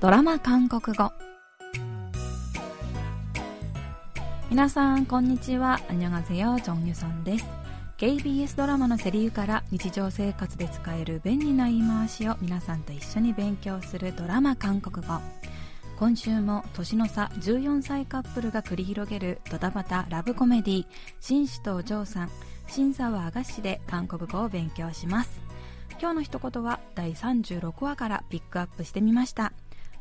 ドラマ韓国語。皆さんこんにちは。アニョガゼヨジョンユソンです。KBS ドラマのセリフから日常生活で使える便利な言い回しを皆さんと一緒に勉強するドラマ韓国語。今週も年の差14歳カップルが繰り広げるドタバタラブコメディ紳士とお嬢さん審査はあがしで韓国語を勉強します。今日の一言は第36話からピックアップしてみました。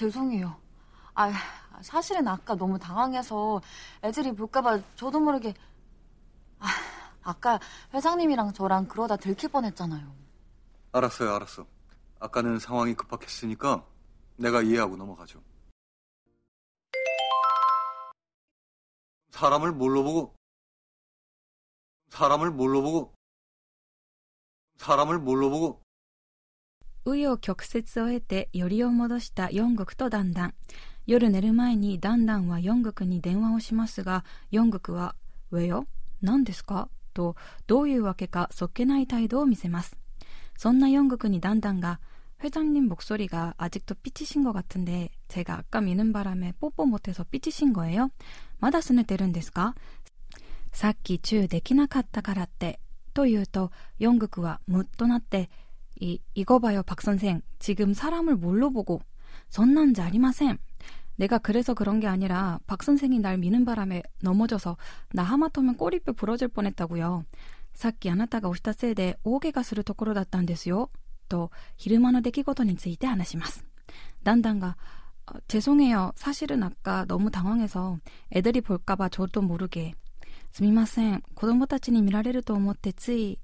죄송해요. 아 사실은 아까 너무 당황해서 애들이 볼까봐 저도 모르게 아, 아까 회장님이랑 저랑 그러다 들킬 뻔했잖아요. 알았어요, 알았어. 아까는 상황이 급박했으니까 내가 이해하고 넘어가죠. 사람을 뭘로 보고 사람을 뭘로 보고 사람을 뭘로 보고 紆余曲折を得てよりを戻した四国とダンダン夜寝る前にダンダンは四国に電話をしますが四国は「上よ何ですか?」とどういうわけかそっけない態度を見せますそんな四国にダンダンが회장님목소리가아직도삐치신것같은데제가아까미는바람에뽀뽀못해서삐치신거예요まだ拗ねてるんですかさっきチューできなかったからって。と言うと、ヨングクはムッとなって、 이, 이거 봐요, 박 선생. 지금 사람을 뭘로 보고. 전남자 아니마셈. 내가 그래서 그런 게 아니라 박 선생이 날 미는 바람에 넘어져서 나 하마터면 꼬리뼈 부러질 뻔했다고요. 사기 아나타가 오시다 세대 오개가 스를 토코로 다딴 데스요. 또 히르마노 데키고도니 쓰이때 하나시마스. 난단가 어, 죄송해요. 사실은 아까 너무 당황해서 애들이 볼까봐 저도 모르게. 스미마센. 고동보타치니 미라레르도 못했지.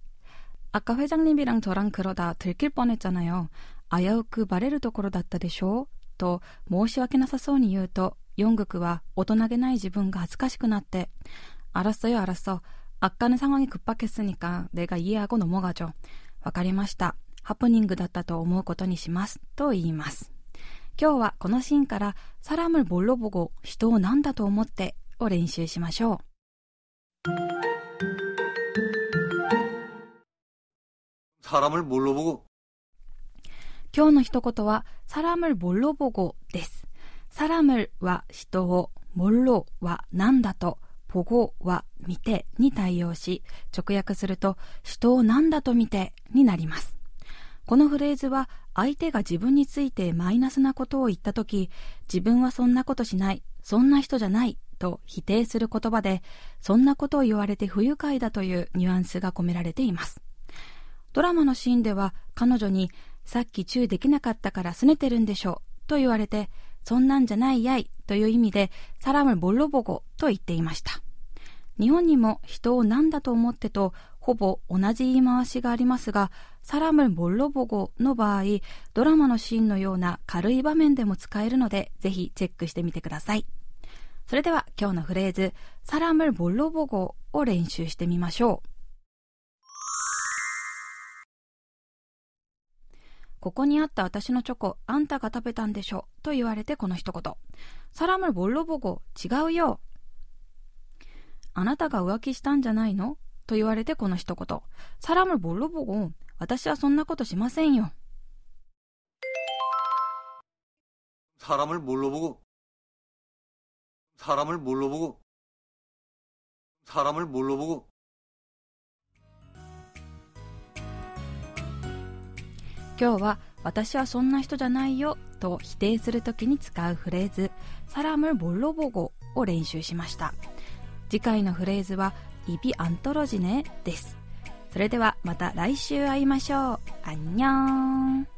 아까 회장님이랑 저랑 그러다 들킬 뻔했잖아요. 아야우크 바레르 도코로 다ったでしょと申し訳なさそうに言うと、ヨングクは大人げない自分が恥ずかしくなって、 알았어요, 알았어. 아까는 상황이 급박했으니까 내가 이해하고 넘어가죠. わかりました。ハプニングだったと思うことにします。と言います。今日はこのシーンから、サラムルボロボゴ、人を何だと思ってを練習しましょう。 사람을 뭘로 보고 今日の一言は、サラムルボロボゴです。サラムルは人を、モロは何だと、ボゴは見てに対応し、直訳すると、人を何だと見てになります。このフレーズは、相手が自分についてマイナスなことを言ったとき、自分はそんなことしない、そんな人じゃない、と否定する言葉で、そんなことを言われて不愉快だというニュアンスが込められています。 ドラマのシーンでは彼女にさっきチューできなかったから拗ねてるんでしょうと言われてそんなんじゃないやいという意味でサラムボロボゴと言っていました。日本にも人を何だと思ってとほぼ同じ言い回しがありますがサラムボロボゴの場合ドラマのシーンのような軽い場面でも使えるのでぜひチェックしてみてください。それでは今日のフレーズサラムボロボゴを練習してみましょう。ここにあった私のチョコ、あんたが食べたんでしょと言われてこの一言。サラムルボロボゴ、違うよ。あなたが浮気したんじゃないのと言われてこの一言。サラムルボロボゴ、私はそんなことしませんよ。 사람을 뭘로 보고 사람을 뭘로 보고 사람을 뭘로 보고 今日は私はそんな人じゃないよと否定するときに使うフレーズサラムボロボゴを練習しました。次回のフレーズはイビアントロジネです。それではまた来週会いましょう。アンニョン。